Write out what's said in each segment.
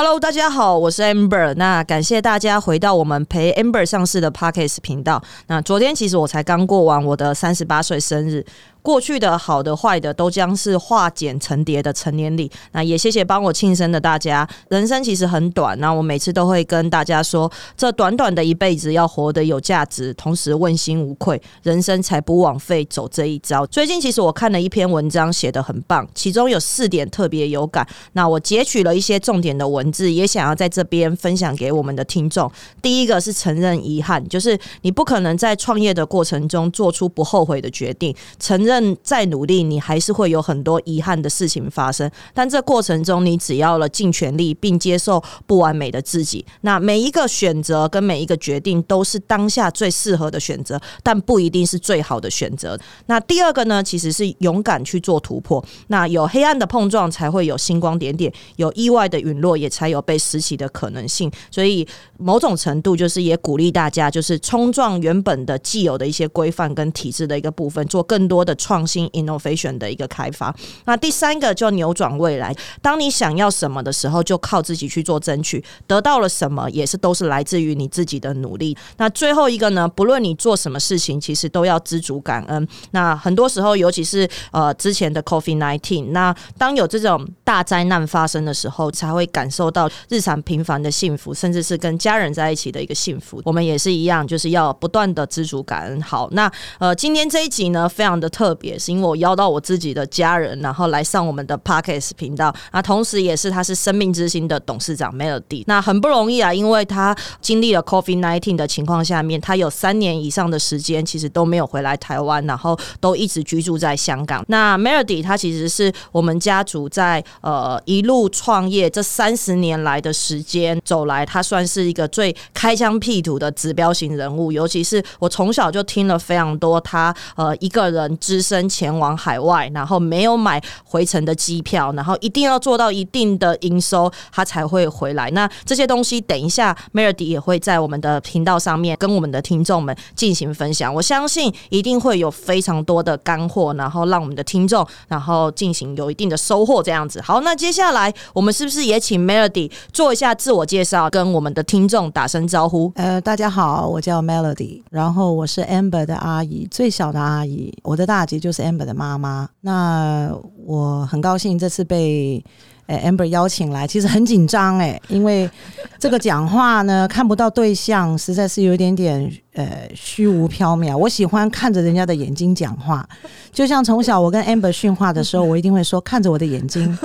Hello，大家好，我是 Amber。那感谢大家回到我们陪 Amber 上市的 Pockets 频道。那昨天其实我才刚过完我的三十八岁生日。过去的好的坏的都将是化茧成蝶的成年礼。那也谢谢帮我庆生的大家。人生其实很短，那我每次都会跟大家说，这短短的一辈子要活得有价值，同时问心无愧，人生才不枉费走这一招。最近其实我看了一篇文章，写的很棒，其中有四点特别有感。那我截取了一些重点的文字，也想要在这边分享给我们的听众。第一个是承认遗憾，就是你不可能在创业的过程中做出不后悔的决定，承认。再努力，你还是会有很多遗憾的事情发生。但这过程中，你只要了尽全力，并接受不完美的自己。那每一个选择跟每一个决定，都是当下最适合的选择，但不一定是最好的选择。那第二个呢，其实是勇敢去做突破。那有黑暗的碰撞，才会有星光点点；有意外的陨落，也才有被拾起的可能性。所以，某种程度就是也鼓励大家，就是冲撞原本的既有的一些规范跟体制的一个部分，做更多的。创新 innovation 的一个开发，那第三个就扭转未来。当你想要什么的时候，就靠自己去做争取，得到了什么也是都是来自于你自己的努力。那最后一个呢，不论你做什么事情，其实都要知足感恩。那很多时候，尤其是呃之前的 Coffee Nineteen，那当有这种大灾难发生的时候，才会感受到日常平凡的幸福，甚至是跟家人在一起的一个幸福。我们也是一样，就是要不断的知足感恩。好，那呃今天这一集呢，非常的特。特别是因为我邀到我自己的家人，然后来上我们的 Parkes 频道，那同时也是他是生命之星的董事长 Melody，那很不容易啊，因为他经历了 Coffee Nineteen 的情况下面，他有三年以上的时间其实都没有回来台湾，然后都一直居住在香港。那 Melody 他其实是我们家族在呃一路创业这三十年来的时间走来，他算是一个最开疆辟土的指标型人物，尤其是我从小就听了非常多他呃一个人之。身前往海外，然后没有买回程的机票，然后一定要做到一定的营收，他才会回来。那这些东西，等一下 Melody 也会在我们的频道上面跟我们的听众们进行分享。我相信一定会有非常多的干货，然后让我们的听众然后进行有一定的收获。这样子，好，那接下来我们是不是也请 Melody 做一下自我介绍，跟我们的听众打声招呼？呃，大家好，我叫 Melody，然后我是 Amber 的阿姨，最小的阿姨，我的大姐。就是 Amber 的妈妈，那我很高兴这次被呃 Amber 邀请来，其实很紧张哎，因为这个讲话呢看不到对象，实在是有点点呃虚无缥缈。我喜欢看着人家的眼睛讲话，就像从小我跟 Amber 训话的时候，我一定会说看着我的眼睛，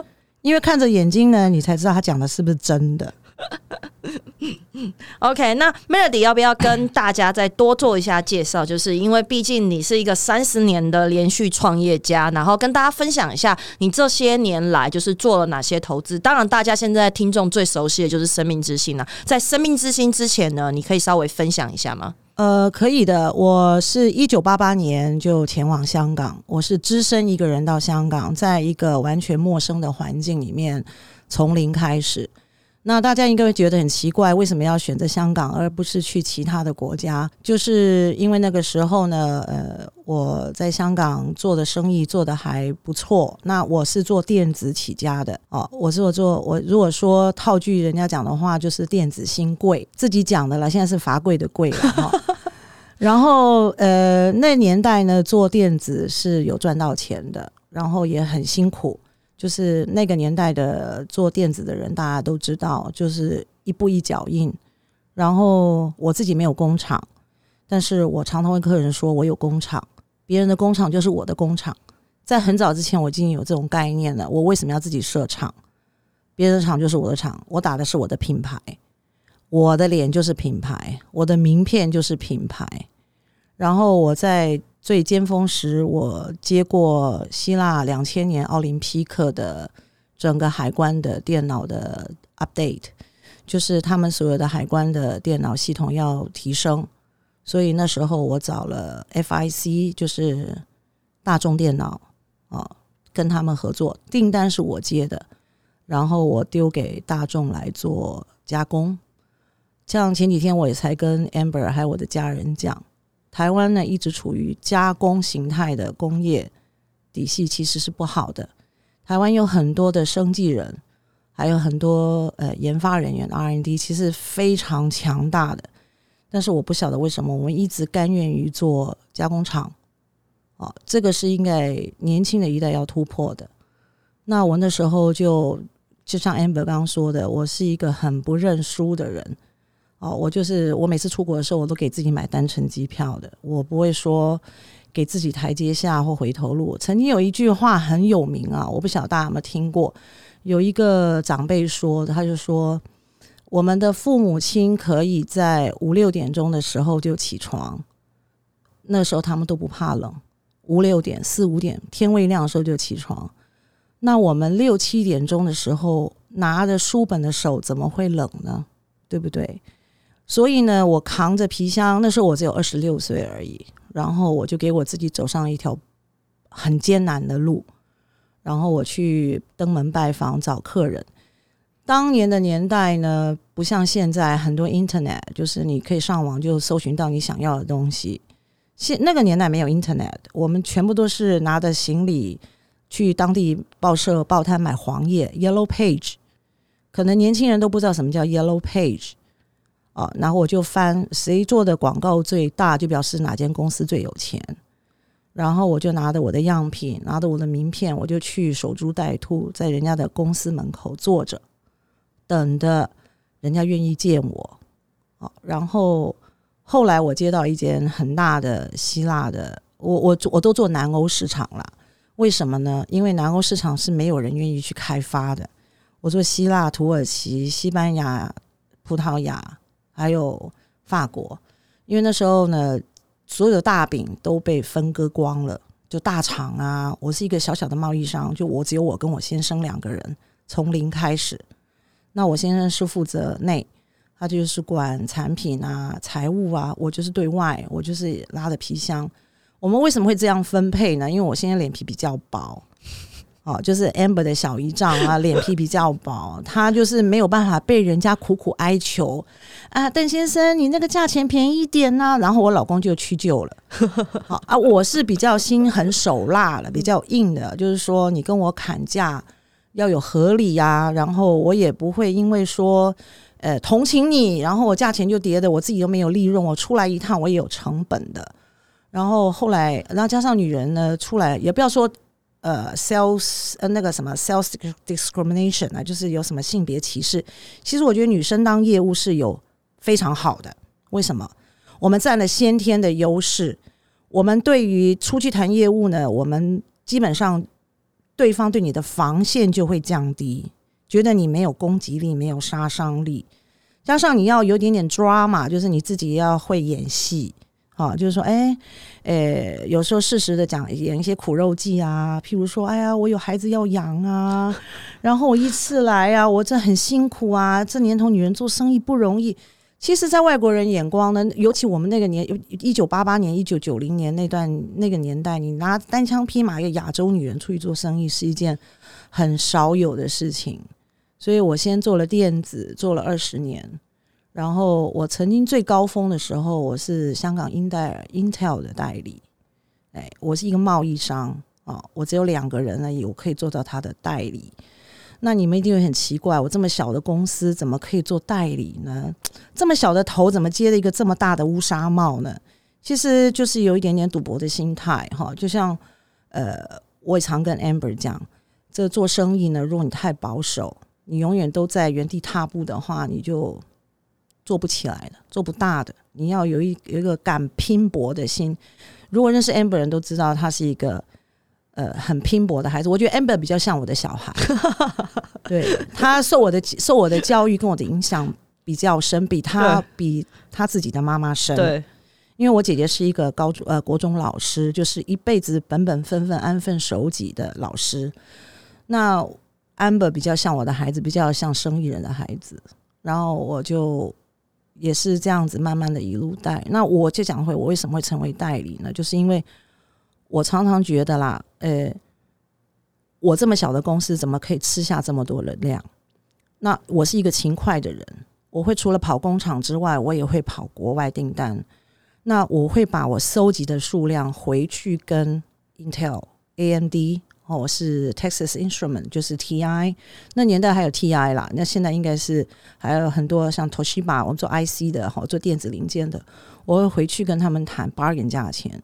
因为看着眼睛呢，你才知道他讲的是不是真的。OK，那 Melody 要不要跟大家再多做一下介绍？就是因为毕竟你是一个三十年的连续创业家，然后跟大家分享一下你这些年来就是做了哪些投资。当然，大家现在听众最熟悉的就是生命之星了。在生命之星之前呢，你可以稍微分享一下吗？呃，可以的。我是一九八八年就前往香港，我是只身一个人到香港，在一个完全陌生的环境里面，从零开始。那大家应该会觉得很奇怪，为什么要选择香港而不是去其他的国家？就是因为那个时候呢，呃，我在香港做的生意做的还不错。那我是做电子起家的哦，我是我做我如果说套句人家讲的话，就是电子新贵，自己讲的了。现在是罚贵的贵了 哈。然后呃，那年代呢，做电子是有赚到钱的，然后也很辛苦。就是那个年代的做电子的人，大家都知道，就是一步一脚印。然后我自己没有工厂，但是我常常跟客人说我有工厂，别人的工厂就是我的工厂。在很早之前，我已经有这种概念了。我为什么要自己设厂？别人的厂就是我的厂，我打的是我的品牌，我的脸就是品牌，我的名片就是品牌。然后我在。最尖峰时，我接过希腊两千年奥林匹克的整个海关的电脑的 update，就是他们所有的海关的电脑系统要提升，所以那时候我找了 FIC，就是大众电脑啊，跟他们合作，订单是我接的，然后我丢给大众来做加工。像前几天我也才跟 Amber 还有我的家人讲。台湾呢一直处于加工形态的工业底细，其实是不好的。台湾有很多的生技人，还有很多呃研发人员 R N D 其实非常强大的。但是我不晓得为什么我们一直甘愿于做加工厂，啊，这个是应该年轻的一代要突破的。那我那时候就就像 Amber 刚刚说的，我是一个很不认输的人。哦，我就是我每次出国的时候，我都给自己买单程机票的，我不会说给自己台阶下或回头路。曾经有一句话很有名啊，我不晓得大家有没有听过，有一个长辈说，他就说。我们的父母亲可以在五六点钟的时候就起床，那时候他们都不怕冷。五六点、四五点天未亮的时候就起床，那我们六七点钟的时候拿着书本的手怎么会冷呢？对不对？所以呢，我扛着皮箱，那时候我只有二十六岁而已，然后我就给我自己走上一条很艰难的路，然后我去登门拜访找客人。当年的年代呢，不像现在很多 Internet，就是你可以上网就搜寻到你想要的东西。现那个年代没有 Internet，我们全部都是拿着行李去当地报社报摊买黄页 Yellow Page。可能年轻人都不知道什么叫 Yellow Page 啊，然后我就翻谁做的广告最大，就表示哪间公司最有钱。然后我就拿着我的样品，拿着我的名片，我就去守株待兔，在人家的公司门口坐着。等的，人家愿意见我，啊，然后后来我接到一间很大的希腊的，我我我都做南欧市场了，为什么呢？因为南欧市场是没有人愿意去开发的。我做希腊、土耳其、西班牙、葡萄牙，还有法国，因为那时候呢，所有的大饼都被分割光了，就大厂啊，我是一个小小的贸易商，就我只有我跟我先生两个人，从零开始。那我先生是负责内，他就是管产品啊、财务啊，我就是对外，我就是拉的皮箱。我们为什么会这样分配呢？因为我现在脸皮比较薄，哦，就是 Amber 的小姨丈啊，脸皮比较薄，他就是没有办法被人家苦苦哀求啊，邓先生，你那个价钱便宜一点呢，然后我老公就屈就了。好啊，我是比较心狠手辣了，比较硬的，就是说你跟我砍价。要有合理呀，然后我也不会因为说，呃，同情你，然后我价钱就跌的，我自己都没有利润，我出来一趟我也有成本的。然后后来，然后加上女人呢出来，也不要说呃，sales 呃那个什么 sales discrimination 啊，就是有什么性别歧视。其实我觉得女生当业务是有非常好的，为什么？我们占了先天的优势，我们对于出去谈业务呢，我们基本上。对方对你的防线就会降低，觉得你没有攻击力，没有杀伤力。加上你要有点点 drama，就是你自己要会演戏，啊，就是说，哎，呃，有时候适时的讲演一些苦肉计啊，譬如说，哎呀，我有孩子要养啊，然后我一次来啊，我这很辛苦啊，这年头女人做生意不容易。其实，在外国人眼光呢，尤其我们那个年，一九八八年、一九九零年那段那个年代，你拿单枪匹马一个亚洲女人出去做生意，是一件很少有的事情。所以我先做了电子，做了二十年。然后我曾经最高峰的时候，我是香港英戴尔 Intel 的代理。哎，我是一个贸易商啊，我只有两个人而已，我可以做到他的代理。那你们一定会很奇怪，我这么小的公司怎么可以做代理呢？这么小的头怎么接了一个这么大的乌纱帽呢？其实就是有一点点赌博的心态哈。就像呃，我也常跟 Amber 讲，这做生意呢，如果你太保守，你永远都在原地踏步的话，你就做不起来的，做不大的。你要有一有一个敢拼搏的心。如果认识 Amber 人都知道，他是一个。呃，很拼搏的孩子，我觉得 Amber 比较像我的小孩，对他受我的受我的教育跟我的影响比较深，比他比他自己的妈妈深。对，因为我姐姐是一个高中呃国中老师，就是一辈子本本分分、安分守己的老师。那 Amber 比较像我的孩子，比较像生意人的孩子，然后我就也是这样子慢慢的一路带。那我就讲会，我为什么会成为代理呢？就是因为。我常常觉得啦，呃，我这么小的公司怎么可以吃下这么多的量？那我是一个勤快的人，我会除了跑工厂之外，我也会跑国外订单。那我会把我收集的数量回去跟 Intel、AMD 我是 Texas Instrument，就是 TI，那年代还有 TI 啦，那现在应该是还有很多像 Toshiba，我们做 IC 的，哈，做电子零件的，我会回去跟他们谈 bargain 价钱。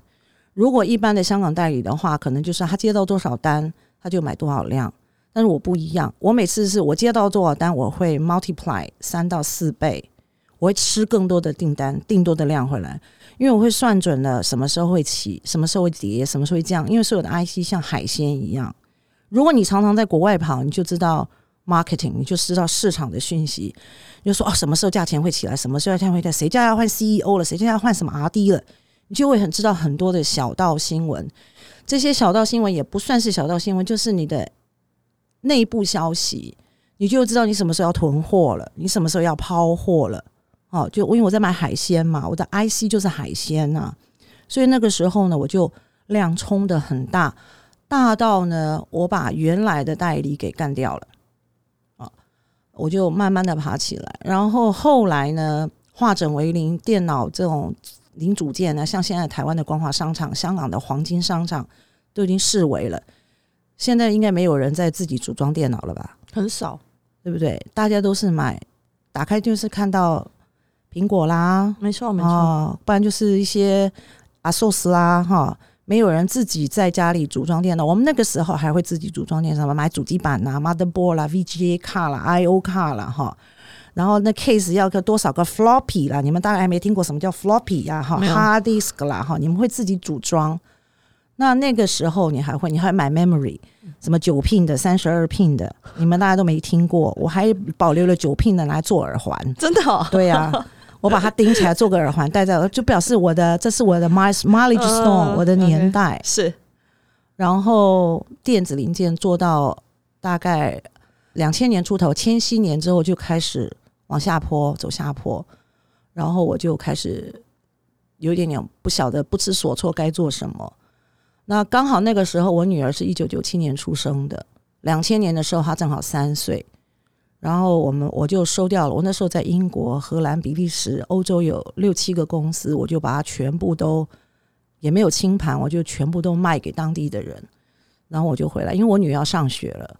如果一般的香港代理的话，可能就是他接到多少单，他就买多少量。但是我不一样，我每次是我接到多少单，我会 multiply 三到四倍，我会吃更多的订单，订多的量回来。因为我会算准了什么时候会起，什么时候会跌，什么时候会降。因为所有的 IC 像海鲜一样，如果你常常在国外跑，你就知道 marketing，你就知道市场的讯息。你就说哦，什么时候价钱会起来，什么时候价钱会跌，谁家要换 CEO 了，谁家要换什么 RD 了，你就会很知道很多的小道新闻。这些小道新闻也不算是小道新闻，就是你的内部消息，你就知道你什么时候要囤货了，你什么时候要抛货了。哦，就因为我在买海鲜嘛，我的 IC 就是海鲜呐，所以那个时候呢，我就量冲的很大，大到呢，我把原来的代理给干掉了，啊，我就慢慢的爬起来，然后后来呢，化整为零，电脑这种零组件呢，像现在台湾的光华商场、香港的黄金商场都已经视为了，现在应该没有人在自己组装电脑了吧？很少，对不对？大家都是买，打开就是看到。苹果啦，没错没错，不然就是一些阿寿司啦，哈，没有人自己在家里组装电脑。我们那个时候还会自己组装电脑，买主机板呐、motherboard 啦、VGA 卡啦、I/O 卡啦，哈。然后那 case 要个多少个 floppy 啦？你们大概还没听过什么叫 floppy 呀？哈，hard disk 啦，哈，你们会自己组装。那那个时候你还会，你还买 memory，什么九 pin 的、三十二 pin 的，你们大家都没听过。我还保留了九 pin 的来做耳环，真的？对呀。我把它钉起来，做个耳环戴在，就表示我的这是我的 my mileage stone，我的年代是。然后电子零件做到大概两千年出头，千禧年之后就开始往下坡，走下坡。然后我就开始有一点点不晓得不知所措该做什么。那刚好那个时候，我女儿是一九九七年出生的，两千年的时候她正好三岁。然后我们我就收掉了。我那时候在英国、荷兰、比利时、欧洲有六七个公司，我就把它全部都也没有清盘，我就全部都卖给当地的人。然后我就回来，因为我女儿要上学了。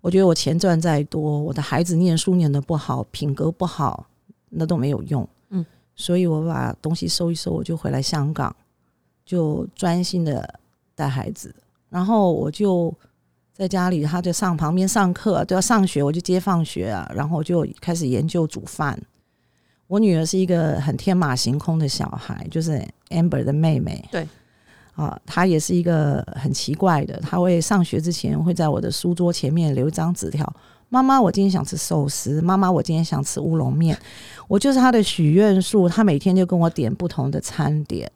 我觉得我钱赚再多，我的孩子念书念的不好，品格不好，那都没有用。嗯，所以我把东西收一收，我就回来香港，就专心的带孩子。然后我就。在家里，他就上旁边上课，都要上学，我就接放学啊，然后就开始研究煮饭。我女儿是一个很天马行空的小孩，就是 Amber 的妹妹。对，啊，她也是一个很奇怪的，她会上学之前会在我的书桌前面留一张纸条：“妈妈，我今天想吃寿司。”“妈妈，我今天想吃乌龙面。”我就是她的许愿树，她每天就跟我点不同的餐点，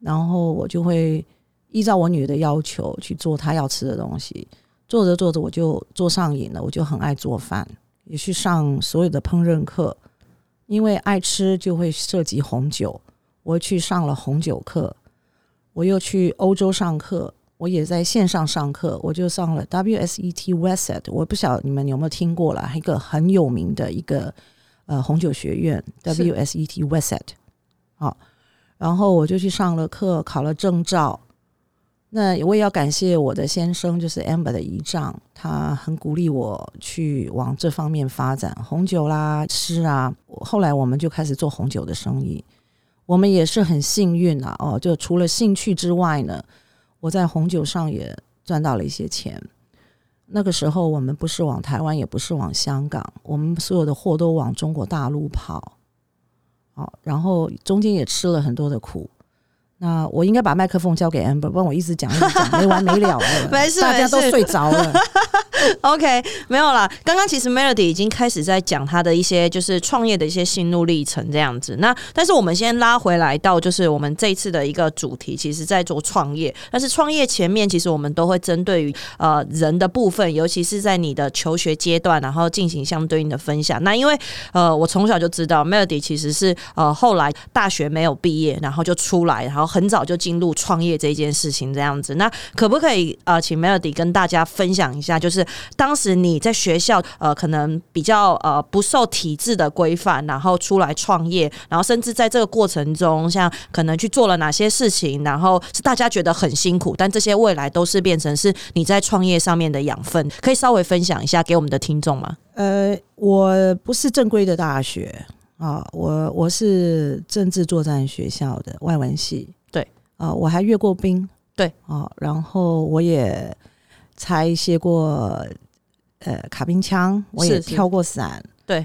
然后我就会。依照我女儿的要求去做她要吃的东西，做着做着我就做上瘾了，我就很爱做饭，也去上所有的烹饪课，因为爱吃就会涉及红酒，我去上了红酒课，我又去欧洲上课，我也在线上上课，我就上了 WSET Wesset，我不晓得你们有没有听过了，一个很有名的一个呃红酒学院 WSET Wesset，好，然后我就去上了课，考了证照。那我也要感谢我的先生，就是 Amber 的姨丈，他很鼓励我去往这方面发展红酒啦、吃啊。后来我们就开始做红酒的生意，我们也是很幸运啊。哦，就除了兴趣之外呢，我在红酒上也赚到了一些钱。那个时候我们不是往台湾，也不是往香港，我们所有的货都往中国大陆跑。哦，然后中间也吃了很多的苦。那我应该把麦克风交给 Amber，不然我一直讲一直讲没完没了了。没事，大家都睡着了。OK，没有啦。刚刚其实 Melody 已经开始在讲他的一些就是创业的一些心路历程这样子。那但是我们先拉回来到就是我们这一次的一个主题，其实在做创业。但是创业前面，其实我们都会针对于呃人的部分，尤其是在你的求学阶段，然后进行相对应的分享。那因为呃我从小就知道 Melody 其实是呃后来大学没有毕业，然后就出来，然后很早就进入创业这件事情这样子。那可不可以呃请 Melody 跟大家分享一下，就是当时你在学校呃，可能比较呃不受体制的规范，然后出来创业，然后甚至在这个过程中，像可能去做了哪些事情，然后是大家觉得很辛苦，但这些未来都是变成是你在创业上面的养分，可以稍微分享一下给我们的听众吗？呃，我不是正规的大学啊，我我是政治作战学校的外文系，对啊，我还阅过兵，对哦，然后我也拆卸过呃卡宾枪，我也跳过伞，对，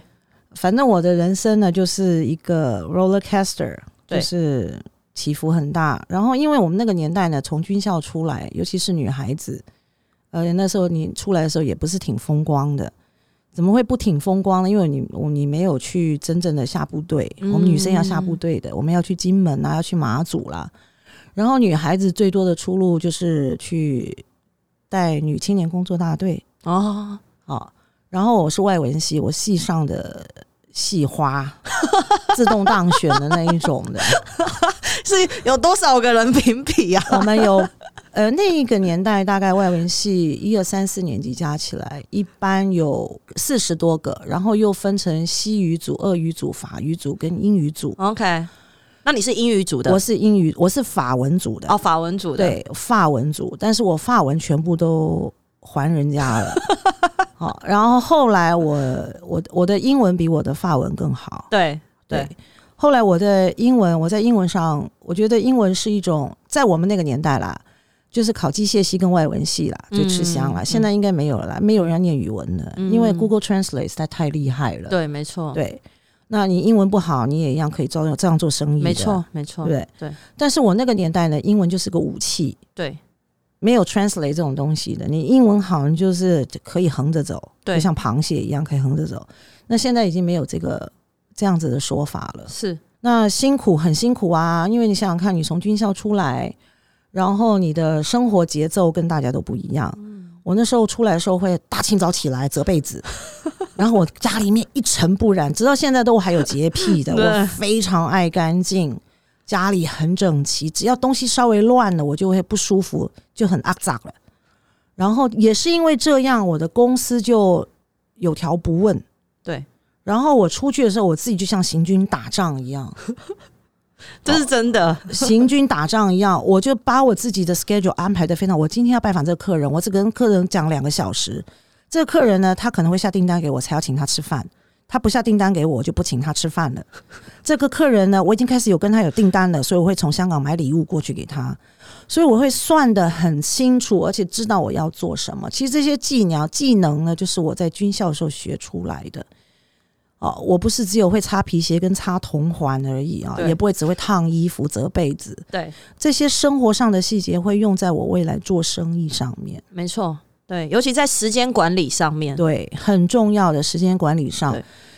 反正我的人生呢就是一个 roller coaster，就是起伏很大。然后因为我们那个年代呢，从军校出来，尤其是女孩子，呃，那时候你出来的时候也不是挺风光的。怎么会不挺风光呢？因为你我你没有去真正的下部队，嗯我们女生要下部队的，我们要去金门啊，要去马祖啦。然后女孩子最多的出路就是去带女青年工作大队哦，哦。然后我是外文系，我系上的系花，自动当选的那一种的。是有多少个人评比啊？我们有呃那一个年代，大概外文系一二三四年级加起来，一般有四十多个，然后又分成西语组、俄语组、法语组跟英语组。OK，那你是英语组的？我是英语，我是法文组的，哦，法文组的，对，法文组，但是我法文全部都还人家了。好，然后后来我我我的英文比我的法文更好。对对。对，后来我的英文，我在英文上，我觉得英文是一种，在我们那个年代啦，就是考机械系跟外文系啦，就吃香了。嗯。现在应该没有了啦，没有人要念语文的，嗯。因为 Google Translate 实在太厉害了。对，没错，对，那你英文不好，你也一样可以照样这样做生意。没错，没错，对对但是我那个年代呢，英文就是个武器，对没有 translate 这种东西的。你英文好，你就是可以横着走，对就像螃蟹一样可以横着走。那现在已经没有这个这样子的说法了。是，那辛苦很辛苦啊，因为你想想看，你从军校出来，然后你的生活节奏跟大家都不一样。我那时候出来的时候会大清早起来折被子，然后我家里面一尘不染，直到现在都还有洁癖的，我非常爱干净，家里很整齐，只要东西稍微乱了，我就会不舒服，就很阿杂了。然后也是因为这样，我的公司就有条不紊。对，然后我出去的时候，我自己就像行军打仗一样，这是真的，行军打仗一样，我就把我自己的 schedule 安排的非常。我今天要拜访这个客人，我只跟客人讲两个小时。这个客人呢，他可能会下订单给我，才要请他吃饭。他不下订单给我，我就不请他吃饭了。这个客人呢，我已经开始有跟他有订单了，所以我会从香港买礼物过去给他。所以我会算得很清楚，而且知道我要做什么。其实这些技能技能呢，就是我在军校的时候学出来的。哦，我不是只有会擦皮鞋跟擦铜环而已啊，也不会只会烫衣服、折被子。对，这些生活上的细节会用在我未来做生意上面，没错，对，尤其在时间管理上面，对，很重要的时间管理上，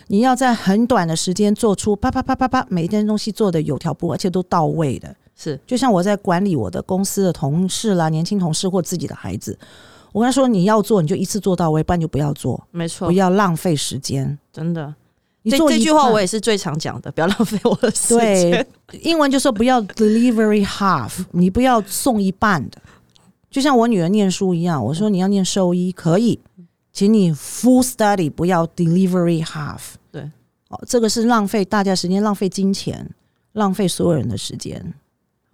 你要在很短的时间做出啪啪啪啪啪，每一件东西做的有条不紊，而且都到位的。是就像我在管理我的公司的同事啦、年轻同事或自己的孩子，我跟他说你要做你就一次做到位，不然就不要做，没错不，要浪费时间。真的。这这句话我也是最常讲的，不要浪费我的时间对。英文就说不要 delivery half，你不要送一半的。就像我女儿念书一样，我说你要念兽医可以，请你 full study，不要 delivery half。对，哦，这个是浪费大家时间，浪费金钱，浪费所有人的时间。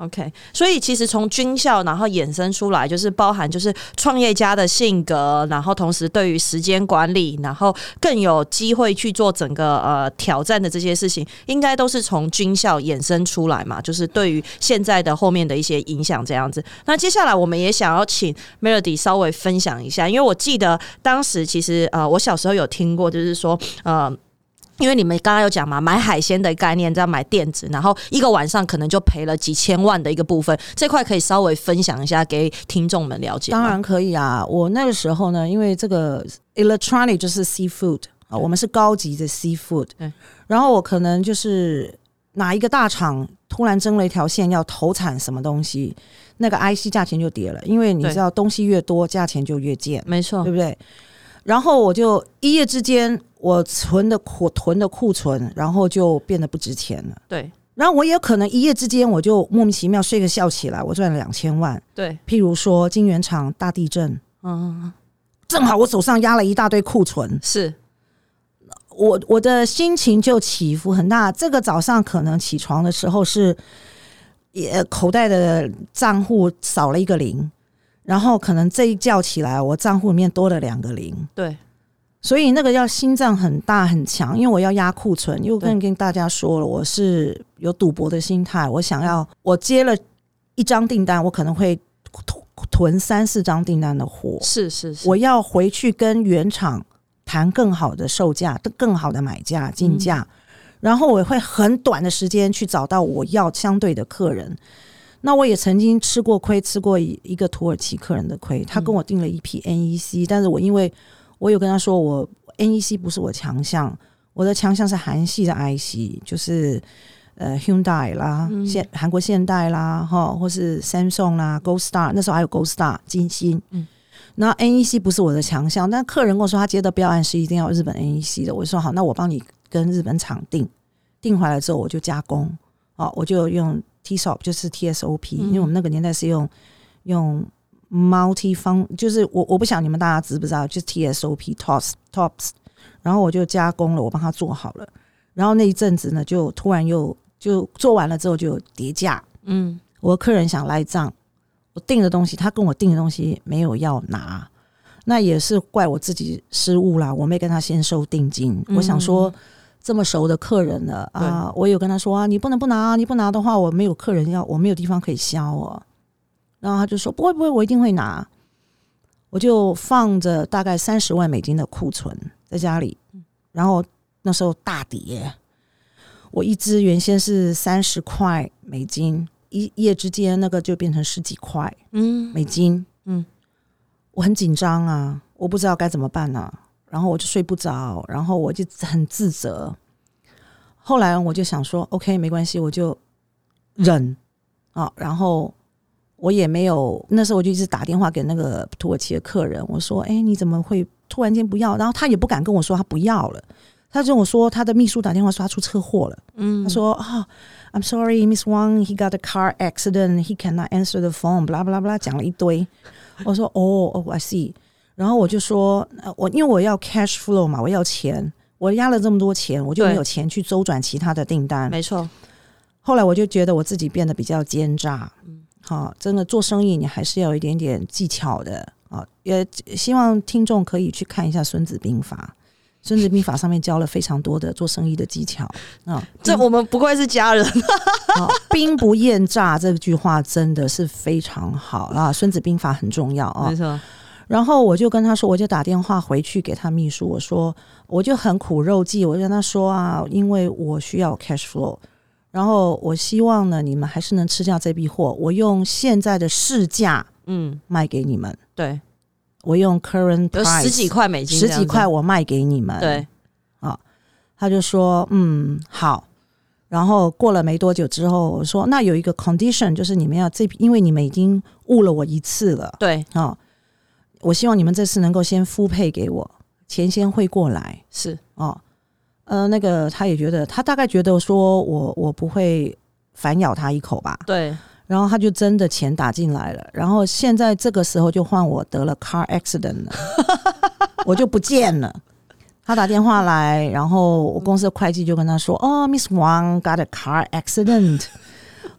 OK，所以其实从军校然后衍生出来，就是包含就是创业家的性格，然后同时对于时间管理，然后更有机会去做整个呃挑战的这些事情，应该都是从军校衍生出来嘛。就是对于现在的后面的一些影响这样子。那接下来我们也想要请 Melody 稍微分享一下，因为我记得当时其实呃我小时候有听过，就是说呃。因为你们刚刚有讲嘛，买海鲜的概念，这样买电子，然后一个晚上可能就赔了几千万的一个部分，这块可以稍微分享一下给听众们了解。当然可以啊，我那个时候呢，因为这个 electronic 就是 seafood 啊，我们是高级的 seafood，对然后我可能就是哪一个大厂突然争了一条线要投产什么东西，那个 IC 价钱就跌了，因为你知道东西越多，价钱就越贱，没错对，不对？然后我就一夜之间，我存的库囤的库存，然后就变得不值钱了。对然后我也可能一夜之间，我就莫名其妙睡个觉起来，我赚了两千万。对，譬如说金源厂大地震，嗯，正好我手上压了一大堆库存，是我我的心情就起伏很大。这个早上可能起床的时候是，也口袋的账户少了一个零，然后可能这一觉起来，我账户里面多了两个零。对，所以那个要心脏很大很强，因为我要压库存。又跟对跟大家说了，我是有赌博的心态，我想要我接了一张订单，我可能会囤囤三四张订单的货，是是是，我要回去跟原厂谈更好的售价、更好的买价进价，然后我会很短的时间去找到我要相对的客人。那我也曾经吃过亏，吃过一一个土耳其客人的亏，他跟我订了一批 NEC，、但是我因为我有跟他说我 NEC 不是我强项，我的强项是韩系的 IC，就是呃 Hyundai 啦，现韩国现代啦，哈，或是 Samsung 啦，Gold Star，那时候还有 Gold Star 金星，嗯。那 NEC 不是我的强项，但客人跟我说他接的标案是一定要日本 NEC 的，我说好，那我帮你跟日本厂订，订回来之后我就加工，哦，我就用 TSOP 就是 TSOP，、因为我们那个年代是用用 multi 方，就是我我不想你们大家知不知道，就是 TSOP TOPS TOPS，然后我就加工了，我帮他做好了，然后那一阵子呢，就突然又就做完了之后就有叠价，嗯。我客人想赖账，我订的东西，他跟我订的东西没有要拿，那也是怪我自己失误啦，我没跟他先收定金。嗯。我想说，这么熟的客人了啊，我有跟他说啊，你不能不拿啊，你不拿的话，我没有客人要，我没有地方可以销哦。然后他就说不会不会，我一定会拿。我就放着大概三十万美金的库存在家里，然后那时候大跌，我一支原先是三十块美金，一夜之间那个就变成十几块嗯。美金，嗯，我很紧张啊，我不知道该怎么办呢、然后我就睡不着，然后我就很自责。后来我就想说，OK，没关系，我就忍啊。然后我也没有，那时候我就一直打电话给那个土耳其的客人，我说：“哎，你怎么会突然间不要？”然后他也不敢跟我说他不要了，他就跟我说他的秘书打电话说他出车祸了。嗯他说啊、i m sorry, Miss Wang, he got a car accident, he cannot answer the phone, blah blah blah，讲了一堆。我说哦哦，I see。然后我就说，呃我因为我要 cash flow 嘛，我要钱，我压了这么多钱，我就没有钱去周转其他的订单。没错，后来我就觉得我自己变得比较奸诈，嗯好、真的做生意你还是要有一点点技巧的啊。也希望听众可以去看一下《孙子兵法》，《孙子兵法》上面教了非常多的做生意的技巧啊。这我们不愧是家人，啊，兵不厌诈这句话真的是非常好啊，《孙子兵法》很重要啊没。错，然后我就跟他说，我就打电话回去给他秘书，我说我就很苦肉计，我就跟他说啊，因为我需要 cash flow，然后我希望呢，你们还是能吃掉这批货，我用现在的市价嗯，卖给你们，对，我用 current 有 price 十几块美金，十几块，我卖给你们，对。啊，他就说嗯好，然后过了没多久之后，我说那有一个 condition，就是你们要这，因为你们已经误了我一次了。对，啊、我希望你们这次能够先付配给我，钱先汇过来是，哦。呃，那个他也觉得，他大概觉得说我我不会反咬他一口吧，对，然后他就真的钱打进来了，然后现在这个时候就换我得了 car accident 了，我就不见了。他打电话来，然后我公司的会计就跟他说：“哦，Miss Wang got a car accident。”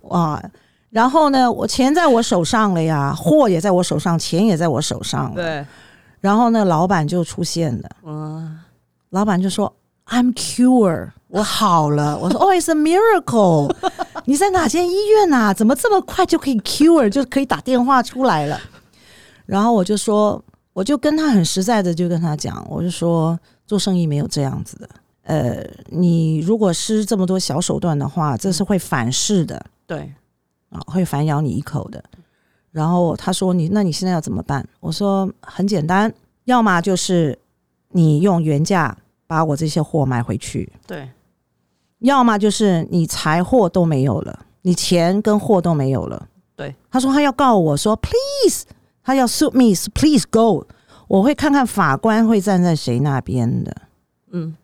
哇，然后呢，我钱在我手上了呀，货也在我手上，钱也在我手上了。对，然后呢，老板就出现了，嗯，老板就说：“I'm cure，我好了。”我说：“哦、i t s a miracle。你在哪间医院啊？怎么这么快就可以 cure，就可以打电话出来了？”然后我就说，我就跟他很实在的就跟他讲，我就说做生意没有这样子的。呃，你如果施这么多小手段的话，这是会反噬的对，啊，会反咬你一口的。然后他说：“你那你现在要怎么办？”我说：“很简单，要么就是你用原价把我这些货买回去，对，要么就是你财货都没有了，你钱跟货都没有了。”对，他说他要告我说：“Please，他要 suit me，please go。”我会看看法官会站在谁那边的。嗯，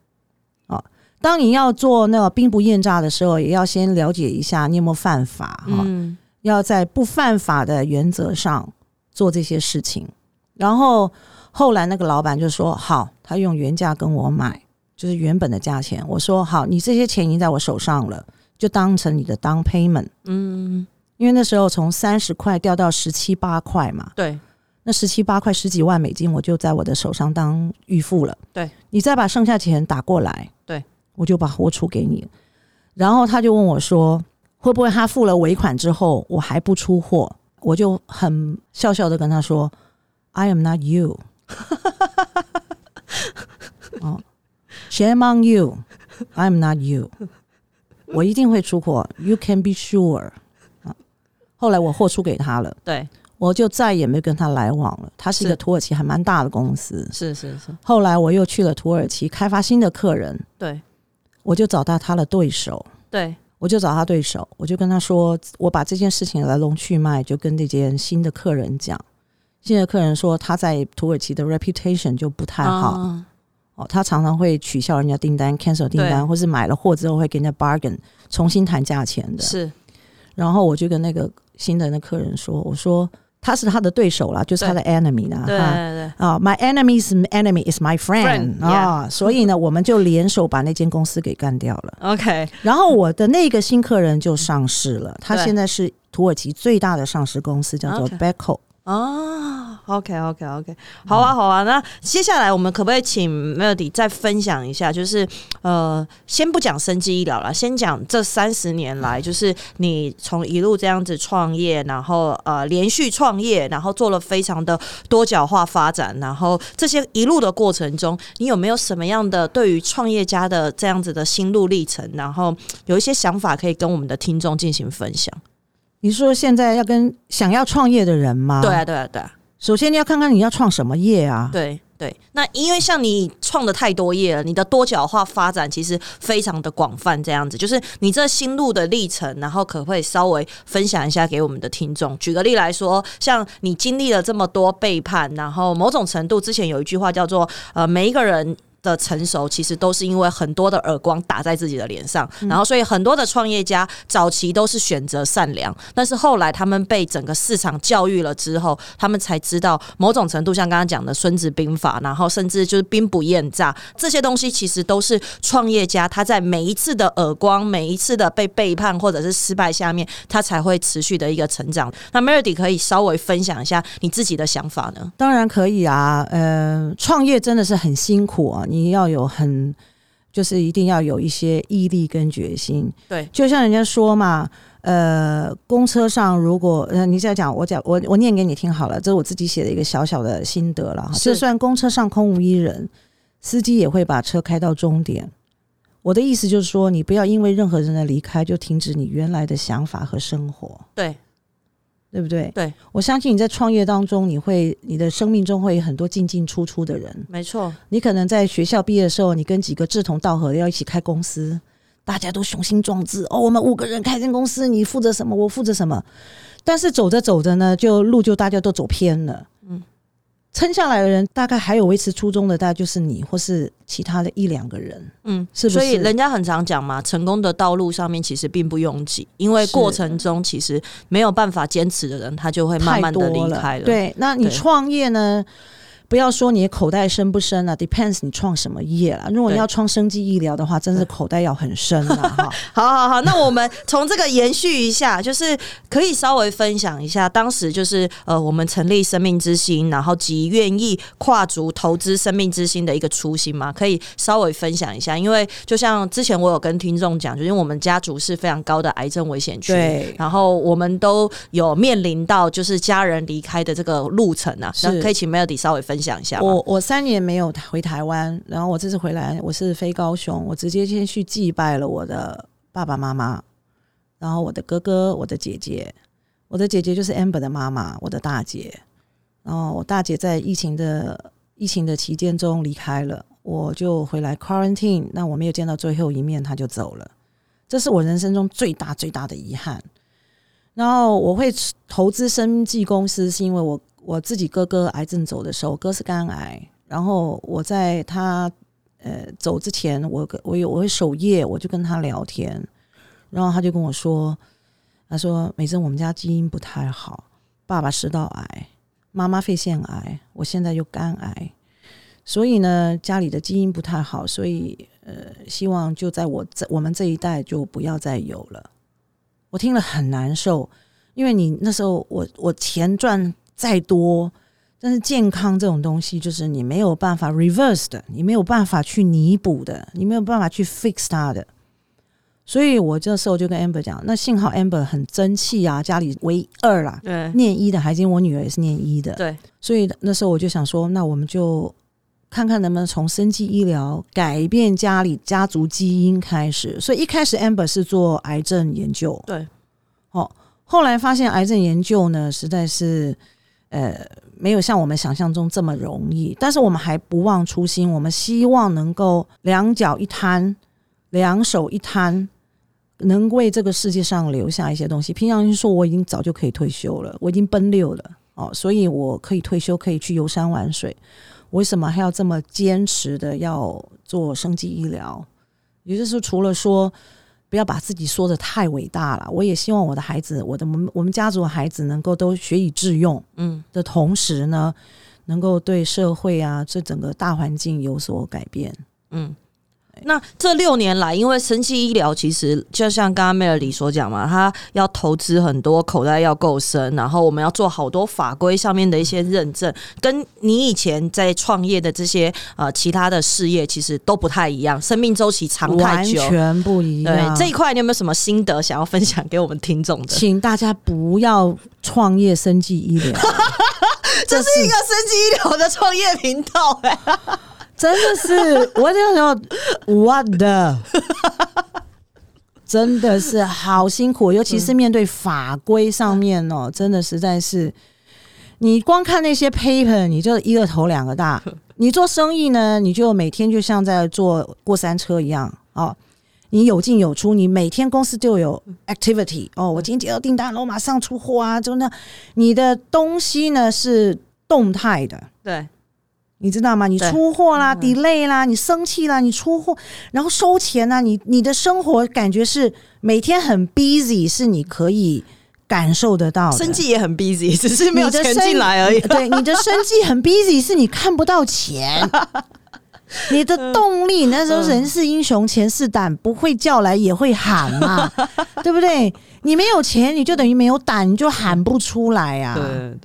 当你要做那个兵不厌诈的时候，也要先了解一下你有没有犯法哈。嗯，要在不犯法的原则上做这些事情。然后后来那个老板就说好，他用原价跟我买，就是原本的价钱。我说好，你这些钱已经在我手上了，就当成你的 down payment。嗯，因为那时候从三十块掉到十七八块嘛，对那十七八块十几万美金，我就在我的手上当预付了。对，你再把剩下钱打过来，对我就把货出给你。然后他就问我说，会不会他付了尾款之后我还不出货？我就很笑笑的跟他说，I am not you。哦，Shame on you, I am not you。我一定会出货，You can be sure。啊，后来我货出给他了。对，我就再也没跟他来往了。他是一个土耳其还蛮大的公司。是是是，后来我又去了土耳其开发新的客人，对我就找到他的对手，对。我就找他对手，我就跟他说，我把这件事情来龙去脉就跟这间新的客人讲。新的客人说他在土耳其的 reputation 就不太好、啊。哦，他常常会取消人家订单、cancel 订单，或是买了货之后会跟人家 bargain 重新谈价钱的。是。然后我就跟那个新的那客人说，我说他是他的对手啦，就是他的 enemy 啦，对哈。啊、m y enemy's enemy is my friend 啊、所以呢，我们就联手把那间公司给干掉了。OK，然后我的那个新客人就上市了，他现在是土耳其最大的上市公司，叫做 OK Beko。哦，OK OK OK，好啊好啊，那接下来我们可不可以请 Melody 再分享一下？就是呃，先不讲生机医疗了，先讲这三十年来，就是你从一路这样子创业，然后呃连续创业，然后做了非常的多角化发展，然后这些一路的过程中，你有没有什么样的对于创业家的这样子的心路历程？然后有一些想法可以跟我们的听众进行分享？你说现在要跟想要创业的人吗？对啊，，对啊，对啊。首先你要看看你要创什么业啊。对对，那因为像你创的太多业了，你的多角化发展其实非常的广泛，这样子就是你这心路的历程，然后可不可以稍微分享一下给我们的听众？举个例来说，像你经历了这么多背叛，然后某种程度之前有一句话叫做呃，每一个人。的成熟其实都是因为很多的耳光打在自己的脸上，然后所以很多的创业家早期都是选择善良，但是后来他们被整个市场教育了之后，他们才知道某种程度像刚刚讲的《孙子兵法》，然后甚至就是兵不厌诈这些东西，其实都是创业家他在每一次的耳光、每一次的被背叛或者是失败下面，他才会持续的一个成长。那 Melody 可以稍微分享一下你自己的想法呢？当然可以啊，呃，创业真的是很辛苦啊，你要有很，就是一定要有一些毅力跟决心。对，就像人家说嘛，呃，公车上如果呃你在讲，我讲我我念给你听好了，这是我自己写的一个小小的心得了哈。是就算公车上空无一人，司机也会把车开到终点。我的意思就是说，你不要因为任何人的离开就停止你原来的想法和生活。对对不对？对，我相信你在创业当中，你会你的生命中会有很多进进出出的人。没错，你可能在学校毕业的时候，你跟几个志同道合的要一起开公司，大家都雄心壮志哦，我们五个人开间公司，你负责什么，我负责什么。但是走着走着呢，就路就大家都走偏了。嗯，撑下来的人，大概还有维持初衷的，大概就是你或是其他的一两个人。嗯，是不所以人家很常讲嘛，成功的道路上面其实并不拥挤，因为是过程中其实没有办法坚持的人，他就会慢慢的离多开了。对，那你对创业呢？不要说你的口袋深不深啊，depends 你创什么业了。如果你要创生技医疗的话，真是口袋要很深啊！哈。好好好，那我们从这个延续一下，就是可以稍微分享一下，当时就是呃，我们成立生命之星，然后及愿意跨足投资生命之星的一个初心嘛，可以稍微分享一下。因为就像之前我有跟听众讲，就是因为我们家族是非常高的癌症危险区，对然后我们都有面临到就是家人离开的这个路程啊，那可以请 Melody 稍微分享一下？我我三年没有回台湾，然后我这次回来，我是飞高雄，我直接先去祭拜了我的爸爸妈妈，然后我的哥哥、我的姐姐，我的姐姐就是 Amber 的妈妈，我的大姐，然后我大姐在疫情的疫情的期间中离开了，我就回来 quarantine，那我没有见到最后一面，她就走了，这是我人生中最大最大的遗憾。然后我会投资生技公司，是因为我我自己哥哥癌症走的时候，我哥是肝癌，然后我在他呃走之前，我我有我会守夜，我就跟他聊天，然后他就跟我说，他说美珍，我们家基因不太好，爸爸食道癌，妈妈肺腺癌，我现在又肝癌，所以呢，家里的基因不太好，所以呃，希望就在我在我们这一代就不要再有了。我听了很难受，因为你那时候我我钱赚再多，但是健康这种东西就是你没有办法 reverse 的，你没有办法去弥补的，你没有办法去 fix 它的。所以我这时候就跟 Amber 讲，那幸好 Amber 很争气啊，家里唯二啦，对。念一的，还因我女儿也是念一的，对，所以那时候我就想说，那我们就看看能不能从生技医疗改变家里家族基因开始。所以一开始 Amber 是做癌症研究，对，哦，后来发现癌症研究呢，实在是呃没有像我们想象中这么容易，但是我们还不忘初心，我们希望能够两脚一摊，两手一摊。能为这个世界上留下一些东西。平常心说，我已经早就可以退休了，我已经奔六了哦，所以我可以退休，可以去游山玩水。为什么还要这么坚持的要做生计医疗？也就是除了说不要把自己说的太伟大了，我也希望我的孩子，我的我们我们家族的孩子能够都学以致用，嗯的同时呢，能够对社会啊这整个大环境有所改变。嗯。那这六年来，因为生技医疗其实就像刚刚 Melody 所讲嘛，他要投资很多，口袋要够深，然后我们要做好多法规上面的一些认证，跟你以前在创业的这些呃其他的事业其实都不太一样，生命周期长太完久。全不一对样。这一块，你有没有什么心得想要分享给我们听众的？请大家不要创业生技医疗，这是一个生技医疗的创业频道、哎，真的是我这时候我的，真的是好辛苦，尤其是面对法规上面哦，真的实在是，你光看那些 paper，你就一个头两个大。你做生意呢，你就每天就像在坐过山车一样哦。你有进有出，你每天公司就有 activity 哦。我今天接到订单了，我马上出货啊，就那你的东西呢是动态的，对你知道吗？你出货啦、嗯 delay 啦，你生气啦，你出货，然后收钱啦，你你的生活感觉是每天很 busy，是你可以感受得到的。生计也很 busy，只是没有钱进来而已。对，你的生计很 busy，是你看不到钱。你的动力，那时候人是英雄，钱是胆，不会叫来也会喊嘛，对不对？你没有钱，你就等于没有胆，你就喊不出来啊。对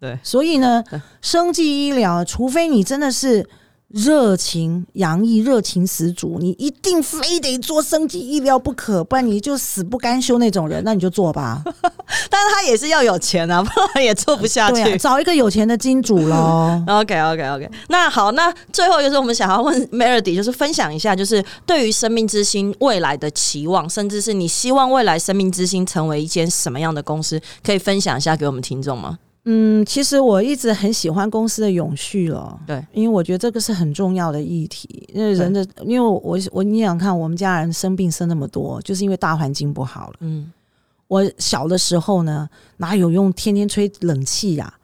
对所以呢，生计医疗，除非你真的是热情洋溢、热情十足，你一定非得做生计医疗不可，不然你就死不甘休那种人，那你就做吧。但是他也是要有钱啊，不然也做不下去。找一个有钱的金主喽。OK OK OK，那好，那最后就是我们想要问 Melody，就是分享一下，就是对于生命之星未来的期望，甚至是你希望未来生命之星成为一间什么样的公司，可以分享一下给我们听众吗？嗯，其实我一直很喜欢公司的永续了。对，因为我觉得这个是很重要的议题。因为人的，因为我我你想看，我们家人生病生那么多，就是因为大环境不好了。嗯，我小的时候呢，哪有用天天吹冷气呀、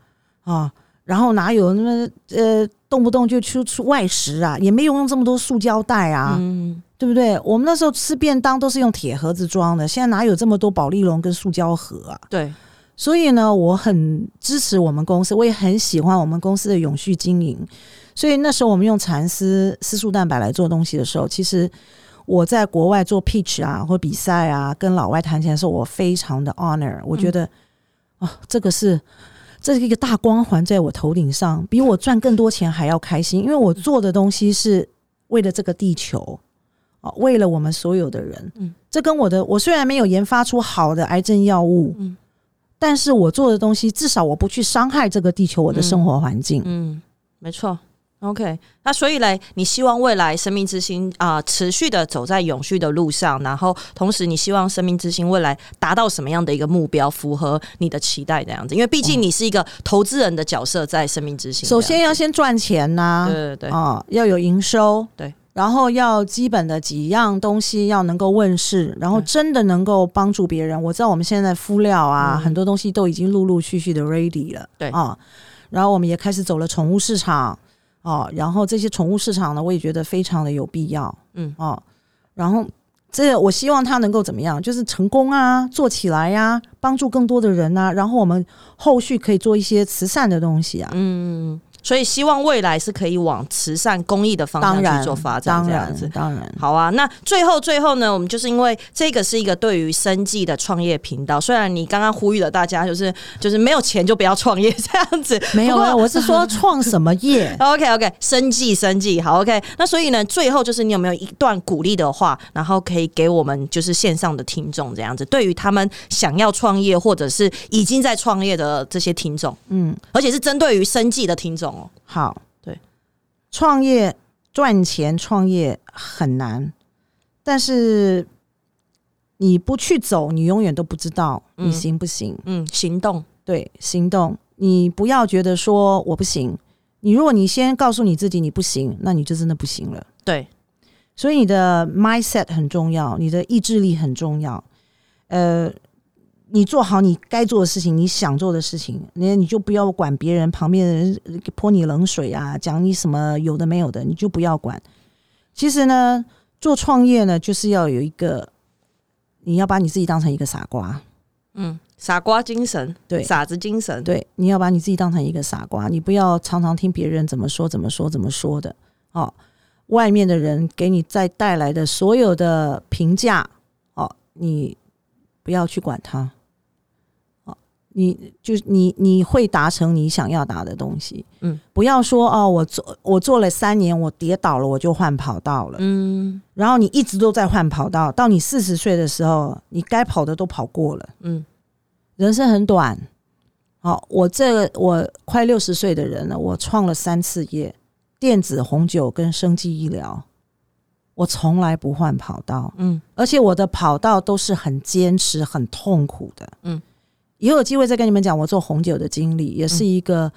啊？然后哪有那么呃，动不动就出出外食啊？也没有用这么多塑胶袋啊，嗯，对不对？我们那时候吃便当都是用铁盒子装的，现在哪有这么多保丽龙跟塑胶盒啊？对，所以呢，我很支持我们公司，我也很喜欢我们公司的永续经营。所以那时候我们用蚕丝丝素蛋白来做东西的时候，其实我在国外做 pitch 啊或比赛啊，跟老外谈钱的时候，我非常的 honor，我觉得啊、这个是这是一个大光环在我头顶上，比我赚更多钱还要开心，因为我做的东西是为了这个地球。啊，为了我们所有的人，嗯这跟我的我虽然没有研发出好的癌症药物，嗯但是我做的东西，至少我不去伤害这个地球，我的生活环境。嗯，没错。OK，那所以嘞，你希望未来生命之星啊、持续的走在永续的路上，然后同时你希望生命之星未来达到什么样的一个目标，符合你的期待的样子？因为毕竟你是一个投资人的角色在生命之星。首先要先赚钱呐、对对对，啊、要有营收，对，然后要基本的几样东西要能够问世，然后真的能够帮助别人。我知道我们现在敷料啊，嗯。很多东西都已经陆陆续续的 ready 了，对。啊，然后我们也开始走了宠物市场，哦、然后这些宠物市场呢，我也觉得非常的有必要，嗯。哦，然后这我希望它能够怎么样？就是成功啊，做起来呀、帮助更多的人啊，然后我们后续可以做一些慈善的东西啊。嗯，所以希望未来是可以往慈善公益的方向去做发展，这样子然，。当然，好啊，那最后最后呢，我们就是因为这个是一个对于生计的创业频道，虽然你刚刚呼吁了大家，就是就是没有钱就不要创业这样子，没有啊，我是说创什么业？OK OK，生计生计好 OK。那所以呢，最后就是你有没有一段鼓励的话，然后可以给我们就是线上的听众这样子，对于他们想要创业或者是已经在创业的这些听众，嗯，而且是针对于生计的听众哦。好，对，创业赚钱创业很难，但是你不去走，你永远都不知道你嗯行不行。嗯，行动，对，行动，你不要觉得说我不行。你如果你先告诉你自己你不行，那你就真的不行了。对，所以你的 mindset 很重要，你的意志力很重要。呃，你做好你该做的事情，你想做的事情，你你就不要管别人旁边的人呃泼你冷水啊，讲你什么有的没有的，你就不要管。其实呢，做创业呢，就是要有一个，你要把你自己当成一个傻瓜，嗯，傻瓜精神，对傻子精神，对，你要把你自己当成一个傻瓜，你不要常常听别人怎么说、怎么说、怎么说的哦。外面的人给你再带来的所有的评价哦，你不要去管它哦。你就是你你会达成你想要达的东西，嗯，不要说哦，我做我做了三年，我跌倒了，我就换跑道了，嗯。然后你一直都在换跑道，到你四十岁的时候，你该跑的都跑过了。嗯。人生很短。好，我这我快六十岁的人了，我创了三次业，电子、红酒跟生技医疗，我从来不换跑道，嗯。而且我的跑道都是很坚持、很痛苦的。嗯，以后有机会再跟你们讲我做红酒的经历，也是一个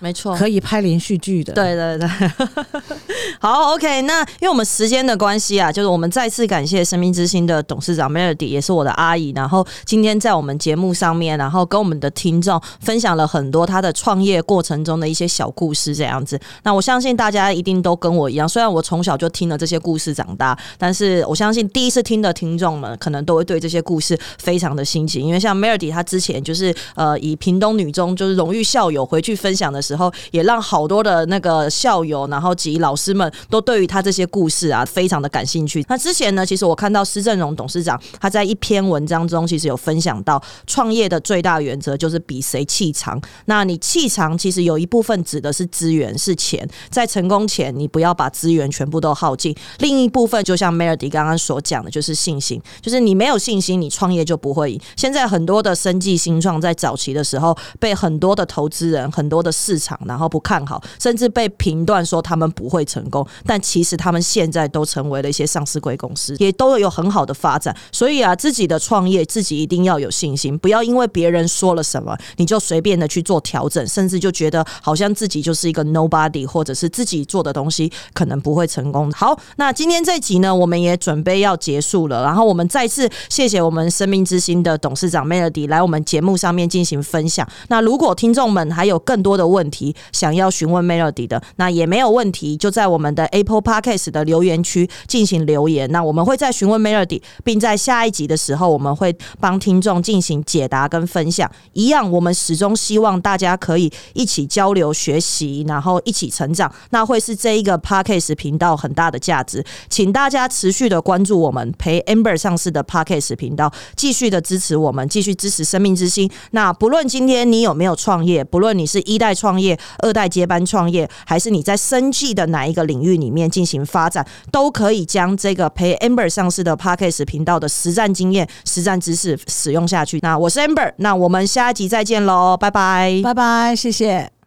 没错，可以拍连续剧的。，对对对，好，OK。那因为我们时间的关系啊，就是我们再次感谢生命之星的董事长 Melody，也是我的阿姨。然后今天在我们节目上面，然后跟我们的听众分享了很多他的创业过程中的一些小故事，这样子。那我相信大家一定都跟我一样，虽然我从小就听了这些故事长大，但是我相信第一次听的听众们，可能都会对这些故事非常的新奇。因为像 Melody 她之前就是呃以屏东女中就是荣誉校友回去分享的时候，也让好多的那个校友，然后及老师们都对于他这些故事啊非常的感兴趣。那之前呢，其实我看到施正荣董事长他在一篇文章中，其实有分享到创业的最大原则就是比谁气长。那你气长其实有一部分指的是资源是钱，在成功前你不要把资源全部都耗尽，另一部分就像 Melody 刚刚所讲的，就是信心，就是你没有信心，你创业就不会赢。现在很多的生计新创在早期的时候被很多的投资人、很多的市场然后不看好，甚至被评断说他们不会成功，但其实他们现在都成为了一些上市贵公司，也都有很好的发展。所以啊，自己的创业自己一定要有信心，不要因为别人说了什么，你就随便的去做调整，甚至就觉得好像自己就是一个 nobody，或者是自己做的东西可能不会成功。好，那今天这集呢，我们也准备要结束了，然后我们再次谢谢我们生命之星的董事长 Melody 来我们节目上面进行分享。那如果听众们还有更多的问题想要询问 Melody 的，那也没有问题，就在我们的 Apple Podcast 的留言区进行留言。那我们会在询问 Melody，并在下一集的时候，我们会帮听众进行解答跟分享。一样，我们始终希望大家可以一起交流学习，然后一起成长，那会是这一个 Podcast 频道很大的价值。请大家持续的关注我们陪 Amber 上市的 Podcast 频道，继续的支持我们，继续支持生命之星。那不论今天你有没有创业，不论你是一代创业、二代接班创业，还是你在生计的哪一个领域里面进行发展，都可以将这个陪 Amber 上市的 Podcast 频道的实战经验、实战知识使用下去。那我是 Amber，那我们下一集再见喽，拜拜。拜拜，谢谢。